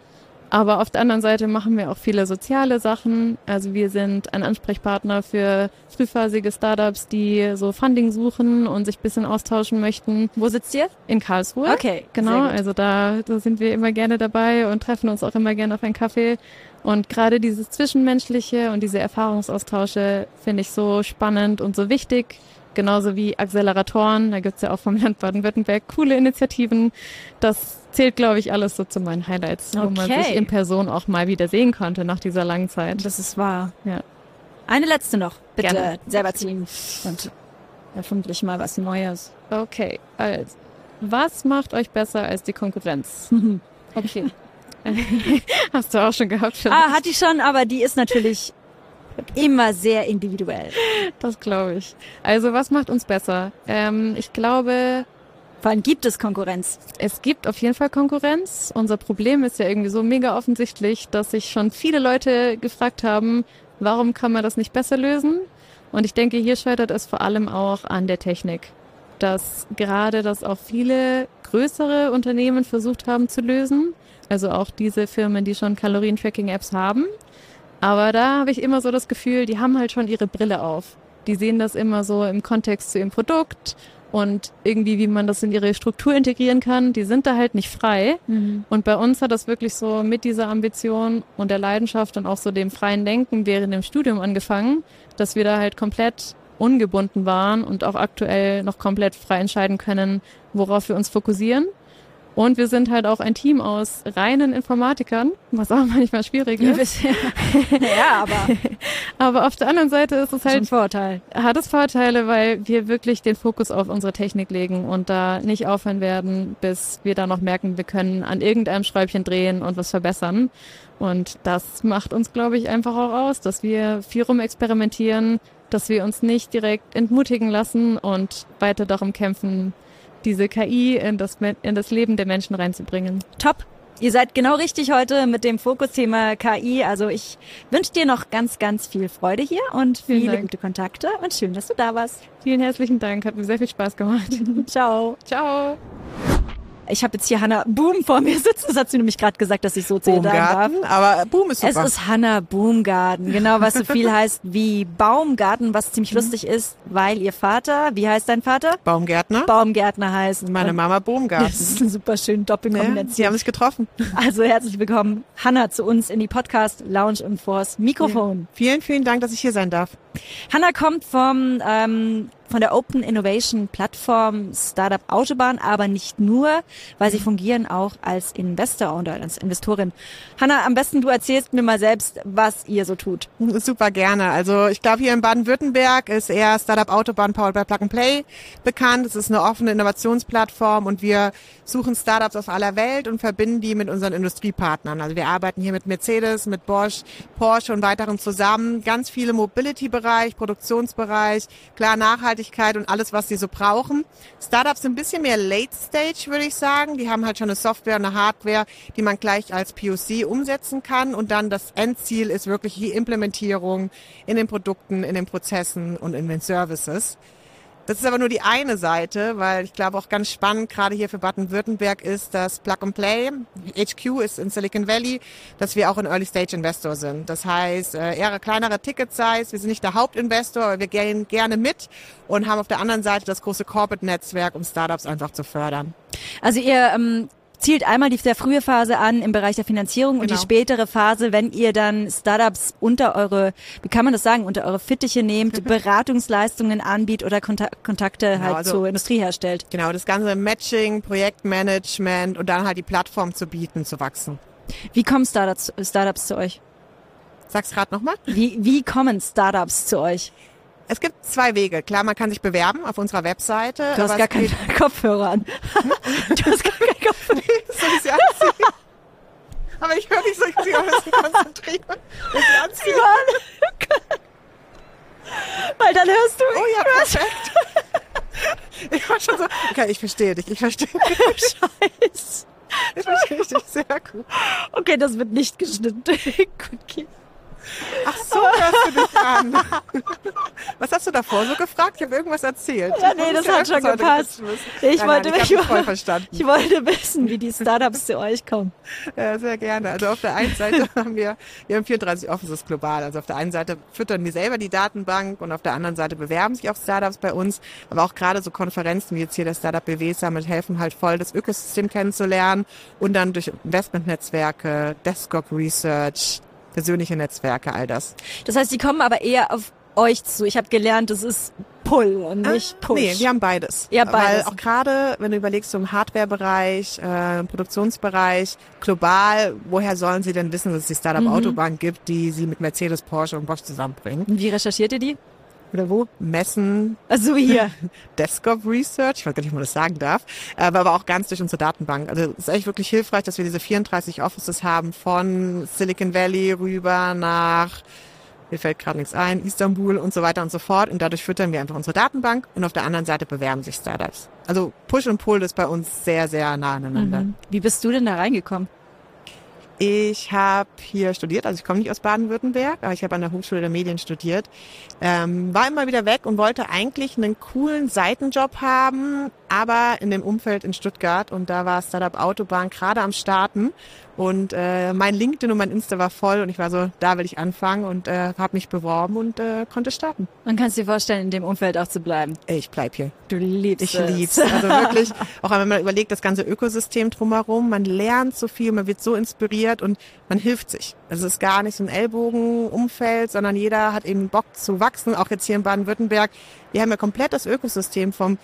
Aber auf der anderen Seite machen wir auch viele soziale Sachen. Also wir sind ein Ansprechpartner für frühphasige Startups, die so Funding suchen und sich bisschen austauschen möchten. Wo sitzt ihr? In Karlsruhe. Okay, Genau, also da, da sind wir immer gerne dabei und treffen uns auch immer gerne auf einen Kaffee. Und gerade dieses Zwischenmenschliche und diese Erfahrungsaustausche finde ich so spannend und so wichtig. Genauso wie Acceleratoren, da gibt's ja auch vom Land Baden-Württemberg coole Initiativen. Das zählt, glaube ich, alles so zu meinen Highlights, wo man Okay. sich in Person auch mal wieder sehen konnte nach dieser langen Zeit. Das ist wahr. Ja. Eine letzte noch, bitte Gerne. selber ziehen und hoffentlich mal was Neues. Okay, also, was macht euch besser als die Konkurrenz? Okay. <laughs> Hast du auch schon gehabt? Schon? Ah, hat die schon, aber die ist natürlich immer sehr individuell. Das glaube ich. Also was macht uns besser? Ähm, ich glaube, Vor allem gibt es Konkurrenz. es gibt auf jeden Fall Konkurrenz. Unser Problem ist ja irgendwie so mega offensichtlich, dass sich schon viele Leute gefragt haben, warum kann man das nicht besser lösen? Und ich denke, hier scheitert es vor allem auch an der Technik. Dass gerade das auch viele größere Unternehmen versucht haben zu lösen. Also auch diese Firmen, die schon Kalorien-Tracking-Apps haben. Aber da habe ich immer so das Gefühl, die haben halt schon ihre Brille auf. Die sehen das immer so im Kontext zu ihrem Produkt und irgendwie, wie man das in ihre Struktur integrieren kann. Die sind da halt nicht frei. Und bei uns hat das wirklich so mit dieser Ambition und der Leidenschaft und auch so dem freien Denken während dem Studium angefangen, dass wir da halt komplett ungebunden waren und auch aktuell noch komplett frei entscheiden können, worauf wir uns fokussieren. Und wir sind halt auch ein Team aus reinen Informatikern, was auch <laughs> manchmal schwierig ist. ja, aber <laughs> Aber auf der anderen Seite ist es halt ein Vorteil. hat es Vorteile, weil wir wirklich den Fokus auf unsere Technik legen und da nicht aufhören werden, bis wir da noch merken, wir können an irgendeinem Schräubchen drehen und was verbessern. Und das macht uns, glaube ich, einfach auch aus, dass wir viel rumexperimentieren, dass wir uns nicht direkt entmutigen lassen und weiter darum kämpfen, diese KI in das, in das Leben der Menschen reinzubringen. Top. Ihr seid genau richtig heute mit dem Fokusthema KI. Also ich wünsche dir noch ganz, ganz viel Freude hier und Vielen viele Dank. gute Kontakte und schön, dass du da warst. Vielen herzlichen Dank, hat mir sehr viel Spaß gemacht. <laughs> Ciao. Ciao. Ich habe jetzt hier Hannah Boom vor mir sitzen. Das hat sie nämlich gerade gesagt, dass ich so zählen darf. Aber Boom ist Es super. ist Hannah Boomgarten, genau, was so viel <laughs> heißt wie Baumgarten, was ziemlich lustig ist, weil ihr Vater, wie heißt dein Vater? Baumgärtner. Baumgärtner heißt. Meine Mama Boomgarten. <laughs> Das ist eine super schöne Ja, Doppelkombination. sie haben sich getroffen. Also herzlich willkommen, Hannah, zu uns in die Podcast Lounge und vors Mikrofon. Vielen, vielen Dank, dass ich hier sein darf. Hannah kommt vom ähm, von der Open Innovation Plattform Startup Autobahn, aber nicht nur, weil sie fungieren auch als Investor oder als Investorin. Hannah, am besten du erzählst mir mal selbst, was ihr so tut. Super gerne. Also ich glaube, hier in Baden-Württemberg ist eher Startup Autobahn Powered by Plug and Play bekannt. Es ist eine offene Innovationsplattform und wir suchen Startups aus aller Welt und verbinden die mit unseren Industriepartnern. Also wir arbeiten hier mit Mercedes, mit Bosch, Porsche und weiteren zusammen. Ganz viele Mobility-Bereich, Produktionsbereich, klar Nachhaltigkeit und alles, was sie so brauchen. Startups sind ein bisschen mehr Late Stage, würde ich sagen. Die haben halt schon eine Software, eine Hardware, die man gleich als POC umsetzen kann. Und dann das Endziel ist wirklich die Implementierung in den Produkten, in den Prozessen und in den Services. Das ist aber nur die eine Seite, weil ich glaube auch ganz spannend, gerade hier für Baden-Württemberg ist, dass Plug and Play, HQ ist in Silicon Valley, dass wir auch ein Early Stage Investor sind. Das heißt, äh, eher kleinere Ticket Size, wir sind nicht der Hauptinvestor, aber wir gehen gerne mit und haben auf der anderen Seite das große Corporate Netzwerk, um Startups einfach zu fördern. Also ihr ähm, zielt einmal die der frühe Phase an im Bereich der Finanzierung und die Genau. spätere Phase, wenn ihr dann Startups unter eure, wie kann man das sagen, unter eure Fittiche nehmt, <laughs> Beratungsleistungen anbietet oder Konta Kontakte halt also- zur Industrie herstellt. Genau, das ganze Matching, Projektmanagement und dann halt die Plattform zu bieten, zu wachsen. Wie kommen Startups, Startups zu euch? Sag's gerade nochmal. Wie, wie kommen Startups zu euch? Es gibt zwei Wege. Klar, man kann sich bewerben auf unserer Webseite. Du hast gar es keine geht- <laughs> Kopfhörer an. du hast gar keine Kopfhörer. <laughs> Soll ich sie anziehen? Aber ich höre nicht so, ich muss mich auch ein bisschen konzentrieren. Soll ich sie anziehen? Weil dann hörst du. Oh ja, perfekt. Ich war schon so, okay, ich verstehe dich, ich verstehe dich, <laughs> Scheiße. ich verstehe dich sehr gut. Okay, das wird nicht geschnitten. Gut, okay. Ach so, hörst du dich an. Was hast du davor so gefragt? Ich habe irgendwas erzählt. Ja, nee, das hat schon gepasst. Ich nein, wollte nein, ich, ich, ich wollte wissen, wie die Startups zu euch kommen. <laughs> Ja, sehr gerne. Also auf der einen Seite <laughs> haben wir, wir haben 34 Offices global. Also auf der einen Seite füttern wir selber die Datenbank und auf der anderen Seite bewerben sich auch Startups bei uns. Aber auch gerade so Konferenzen wie jetzt hier der Startup BW Summit helfen halt voll, das Ökosystem kennenzulernen und dann durch Investmentnetzwerke, Desktop Research, persönliche Netzwerke, all das. Das heißt, die kommen aber eher auf euch zu. Ich habe gelernt, das ist Pull und nicht Push. Nee, wir haben beides. Ja, beides. Weil auch gerade, wenn du überlegst, so im Hardware-Bereich, äh, Produktionsbereich, global, woher sollen sie denn wissen, dass es die Startup Mhm. Gibt, die sie mit Mercedes, Porsche und Bosch zusammenbringen? Wie recherchiert ihr die? Oder wo? Messen, Also hier. <laughs> Desktop Research, ich weiß gar nicht, ob man das sagen darf, aber, aber auch ganz durch unsere Datenbank. Also es ist echt wirklich hilfreich, dass wir diese 34 Offices haben von Silicon Valley rüber nach, mir fällt gerade nichts ein, Istanbul und so weiter und so fort. Und dadurch füttern wir einfach unsere Datenbank und auf der anderen Seite bewerben sich Startups. Also Push und Pull ist bei uns sehr, sehr nah aneinander. Mhm. Wie bist du denn da reingekommen? Ich habe hier studiert, also ich komme nicht aus Baden-Württemberg, aber ich habe an der Hochschule der Medien studiert. Ähm, war immer wieder weg und wollte eigentlich einen coolen Seitenjob haben, aber in dem Umfeld in Stuttgart und da war Startup Autobahn gerade am Starten und äh, mein LinkedIn und mein Insta war voll und ich war so, da will ich anfangen und äh, habe mich beworben und äh, konnte starten. Man kann es dir vorstellen, in dem Umfeld auch zu bleiben. Ich bleib hier. Du liebst Ich es. lieb's. Also wirklich, <laughs> auch wenn man überlegt, das ganze Ökosystem drumherum, man lernt so viel, man wird so inspiriert und man hilft sich. Also es ist gar nicht so ein Ellbogenumfeld, sondern jeder hat eben Bock zu wachsen, auch jetzt hier in Baden-Württemberg. Wir haben ja komplett das Ökosystem vom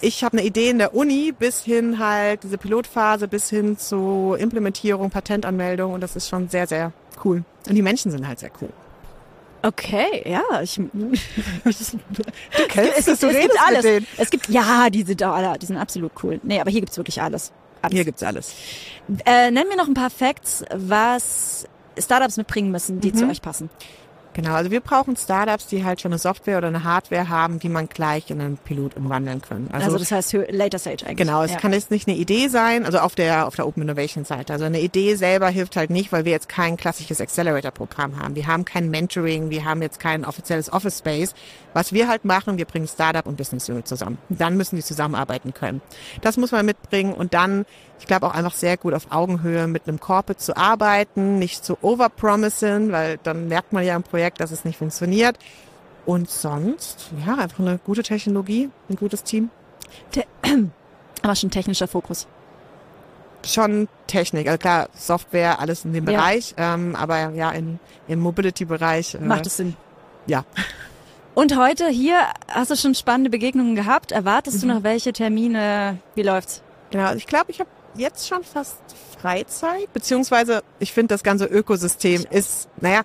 ich habe eine Idee in der Uni bis hin halt diese Pilotphase bis hin zu Implementierung, Patentanmeldung und das ist schon sehr, sehr cool. Und die Menschen sind halt sehr cool. Okay, ja. Ich, <laughs> Du kennst es, es, du es redest gibt alles. Es gibt, ja, die sind, da, die sind absolut cool. Nee, aber hier gibt's wirklich alles. Alles. Hier gibt's alles. Äh, nenn mir noch ein paar Facts, was Startups mitbringen müssen, die zu euch passen. Genau, also wir brauchen Startups, die halt schon eine Software oder eine Hardware haben, die man gleich in einen Pilot umwandeln können. Also, das heißt Later Stage eigentlich. Genau, es ja. kann jetzt nicht eine Idee sein, also auf der auf der Open Innovation Seite. Also eine Idee selber hilft halt nicht, weil wir jetzt kein klassisches Accelerator Programm haben. Wir haben kein Mentoring, wir haben jetzt kein offizielles Office Space. Was wir halt machen, wir bringen Startup und Business Unit zusammen. Dann müssen die zusammenarbeiten können. Das muss man mitbringen und dann, ich glaube auch einfach sehr gut auf Augenhöhe mit einem Corporate zu arbeiten, nicht zu overpromisen, weil dann merkt man ja im Projekt, dass es nicht funktioniert. Und sonst, ja, einfach eine gute Technologie, ein gutes Team. <clears throat> Aber schon technischer Fokus. schon Technik. Also klar, Software, alles in dem Ja. Bereich, ähm, aber ja, in, im Mobility-Bereich. Äh, Macht es Sinn. Ja. Und heute hier hast du schon spannende Begegnungen gehabt. Erwartest du noch welche Termine? Wie läuft's? Genau, ich glaube, ich habe jetzt schon fast Freizeit, beziehungsweise ich finde, das ganze Ökosystem ist, naja,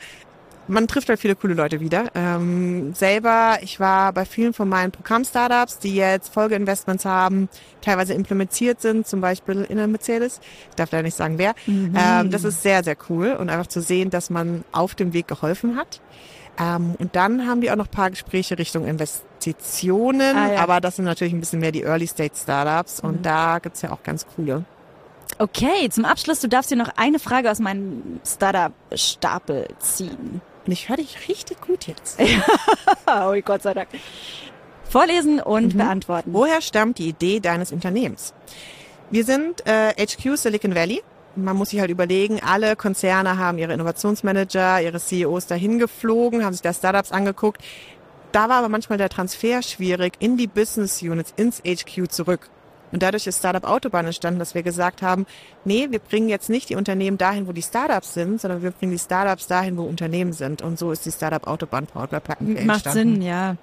man trifft halt viele coole Leute wieder. Ähm, selber, ich war bei vielen von meinen Programm-Startups, die jetzt Folgeinvestments haben, teilweise implementiert sind, zum Beispiel in der Mercedes. Ich darf leider nicht sagen, wer. Ähm, das ist sehr, sehr cool und einfach zu sehen, dass man auf dem Weg geholfen hat. Ähm, und dann haben die auch noch ein paar Gespräche Richtung Investitionen, Ah, ja. aber das sind natürlich ein bisschen mehr die Early-Stage-Startups und da gibt's ja auch ganz coole. Okay, zum Abschluss, du darfst dir noch eine Frage aus meinem Startup-Stapel ziehen. Und ich höre dich richtig gut jetzt. Oh, <laughs> Gott sei Dank. Vorlesen und Mhm. beantworten. Woher stammt die Idee deines Unternehmens? Wir sind äh, HQ Silicon Valley. Man muss sich halt überlegen, alle Konzerne haben ihre Innovationsmanager, ihre CEOs dahin geflogen, haben sich da Startups angeguckt. Da war aber manchmal der Transfer schwierig in die Business Units, ins HQ zurück. Und dadurch ist Startup Autobahn entstanden, dass wir gesagt haben, nee, wir bringen jetzt nicht die Unternehmen dahin, wo die Startups sind, sondern wir bringen die Startups dahin, wo Unternehmen sind. Und so ist die Startup Autobahn Powered by Plug and Play Macht entstanden. Sinn, ja.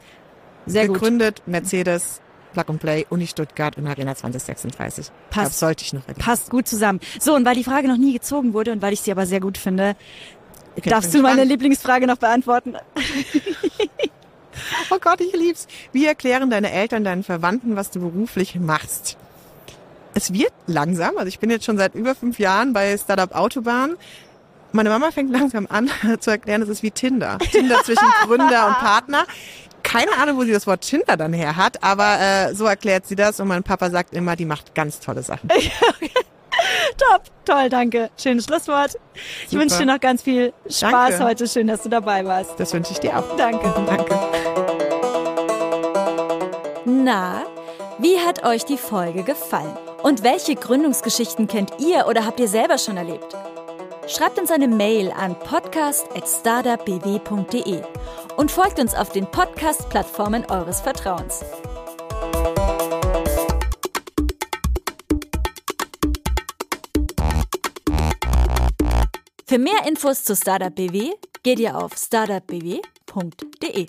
Sehr gut. Gegründet Mercedes, Plug and Play, Uni Stuttgart und Arena 2036. Ich glaub, Passt. sollte ich noch erwähnen. Passt gut zusammen. So, und weil die Frage noch nie gezogen wurde und weil ich sie aber sehr gut finde, Okay, darfst du meine gespannt. Lieblingsfrage noch beantworten? <laughs> Oh Gott, ich lieb's. Wie erklären deine Eltern deinen Verwandten, was du beruflich machst? Es wird langsam. Also ich bin jetzt schon seit über fünf Jahren bei Startup Autobahn. Meine Mama fängt langsam an <laughs> zu erklären, es ist wie Tinder. Tinder zwischen <laughs> Gründer und Partner. Keine Ahnung, wo sie das Wort Tinder dann her hat, aber äh, so erklärt sie das und mein Papa sagt immer, die macht ganz tolle Sachen. <laughs> Top, toll, danke. Schönes Schlusswort. Ich Super. wünsche dir noch ganz viel Spaß Danke. heute. Schön, dass du dabei warst. Das wünsche ich dir auch. Danke. Danke. Na, wie hat euch die Folge gefallen? Und welche Gründungsgeschichten kennt ihr oder habt ihr selber schon erlebt? Schreibt uns eine Mail an podcast.startupbw.de und folgt uns auf den Podcast-Plattformen eures Vertrauens. Für mehr Infos zu Startup BW geht ihr auf startupbw.de.